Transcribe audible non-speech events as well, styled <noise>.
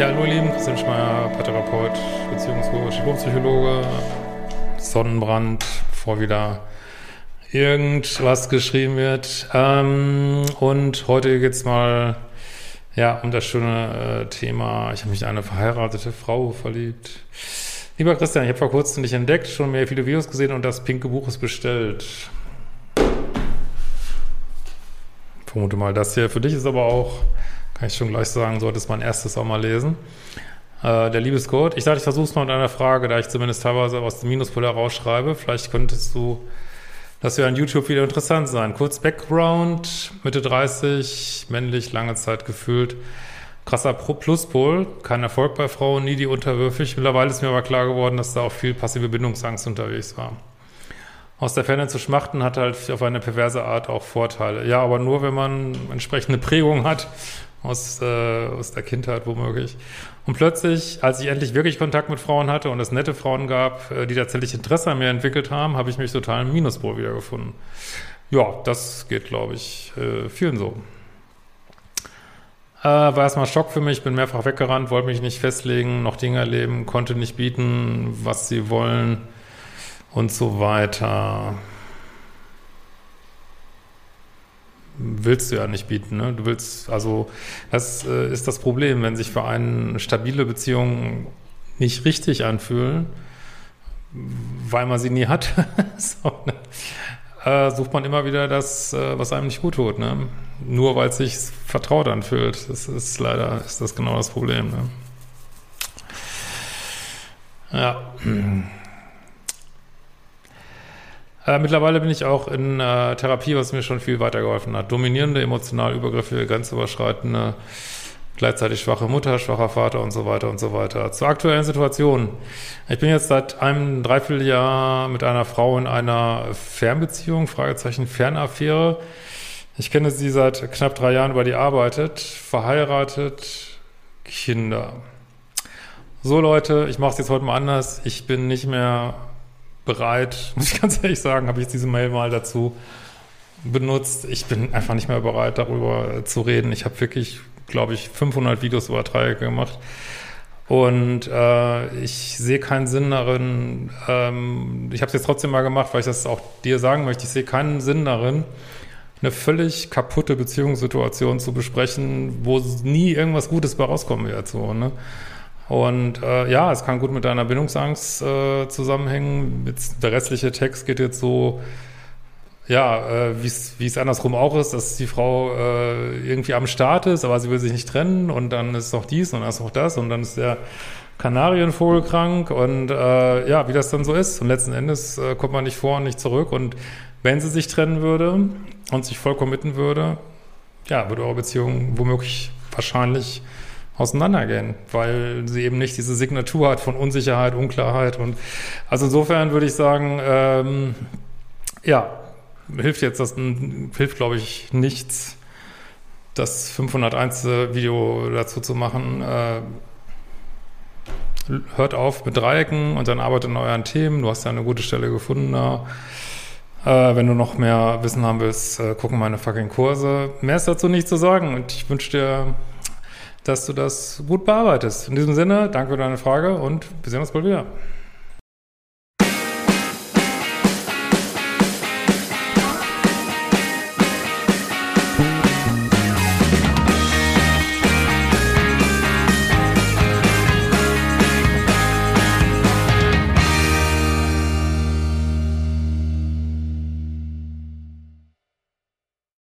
Ja, hallo ihr Lieben, Christian Schmeier, Paartherapeut, Beziehungscoach, Diplom-Psychologe, Sonnenbrand, bevor wieder irgendwas geschrieben wird. Ähm, und heute geht's mal ja, um das schöne äh, Thema, ich habe mich in eine verheiratete Frau verliebt. Lieber Christian, ich habe vor kurzem dich entdeckt, schon mehr viele Videos gesehen und das pinke Buch ist bestellt. Ich vermute mal, das hier für dich ist aber auch kann ich schon gleich sagen, solltest mein erstes auch mal lesen. Äh, der Liebescode. Ich dachte, ich versuche es mal mit einer Frage, da ich zumindest teilweise aus dem Minuspol herausschreibe. Vielleicht könntest du das wäre an YouTube wieder interessant sein. Kurz Background, Mitte 30, männlich, lange Zeit gefühlt. Krasser Pluspol, kein Erfolg bei Frauen, nie die unterwürfig. Mittlerweile ist mir aber klar geworden, dass da auch viel passive Bindungsangst unterwegs war. Aus der Ferne zu schmachten hat halt auf eine perverse Art auch Vorteile. Ja, aber nur, wenn man entsprechende Prägung hat aus, äh, aus der Kindheit womöglich. Und plötzlich, als ich endlich wirklich Kontakt mit Frauen hatte und es nette Frauen gab, äh, die tatsächlich Interesse an mir entwickelt haben, habe ich mich total im Minuspol wiedergefunden. Ja, das geht, glaube ich, äh, vielen so. Äh, war erstmal Schock für mich, bin mehrfach weggerannt, wollte mich nicht festlegen, noch Dinge erleben, konnte nicht bieten, was sie wollen und so weiter. Willst du ja nicht bieten. Ne? Du willst, also das äh, ist das Problem, wenn sich für einen stabile Beziehungen nicht richtig anfühlen, weil man sie nie hat, <laughs> so, ne? äh, sucht man immer wieder das, äh, was einem nicht gut tut. Ne? Nur weil es sich vertraut anfühlt. Das ist leider, ist das genau das Problem. Ne? Ja. Äh, mittlerweile bin ich auch in äh, Therapie, was mir schon viel weitergeholfen hat. Dominierende, emotional übergriffige, grenzüberschreitende, gleichzeitig schwache Mutter, schwacher Vater und so weiter und so weiter. Zur aktuellen Situation. Ich bin jetzt seit einem Dreivierteljahr mit einer Frau in einer Fernbeziehung, Fragezeichen Fernaffäre. Ich kenne sie seit knapp drei Jahren, über die arbeitet, verheiratet, Kinder. So Leute, ich mache es jetzt heute mal anders. Ich bin nicht mehr bereit, muss ich ganz ehrlich sagen, habe ich diese Mail mal dazu benutzt. Ich bin einfach nicht mehr bereit, darüber zu reden. Ich habe wirklich, glaube ich, 500 Videos über Dreiecke gemacht. Und äh, ich sehe keinen Sinn darin, ähm, ich habe es jetzt trotzdem mal gemacht, weil ich das auch dir sagen möchte, ich sehe keinen Sinn darin, eine völlig kaputte Beziehungssituation zu besprechen, wo nie irgendwas Gutes bei rauskommen wird. So, ne? Und äh, ja, es kann gut mit deiner Bindungsangst äh, zusammenhängen. Jetzt, der restliche Text geht jetzt so, ja, äh, wie es andersrum auch ist, dass die Frau äh, irgendwie am Start ist, aber sie will sich nicht trennen und dann ist noch dies und dann ist noch das und dann ist der Kanarienvogel krank und äh, ja, wie das dann so ist. Und letzten Endes äh, kommt man nicht vor und nicht zurück. Und wenn sie sich trennen würde und sich voll committen würde, ja, würde eure Beziehung womöglich wahrscheinlich auseinandergehen, weil sie eben nicht diese Signatur hat von Unsicherheit, Unklarheit und also insofern würde ich sagen, ähm, ja, hilft jetzt das, hilft glaube ich nichts, das 501. Video dazu zu machen. Äh, hört auf mit Dreiecken und dann arbeitet an euren Themen. Du hast ja eine gute Stelle gefunden da. Äh, wenn du noch mehr Wissen haben willst, äh, gucken meine fucking Kurse. Mehr ist dazu nicht zu sagen und ich wünsche dir dass du das gut bearbeitest. In diesem Sinne, danke für deine Frage und wir sehen uns bald wieder.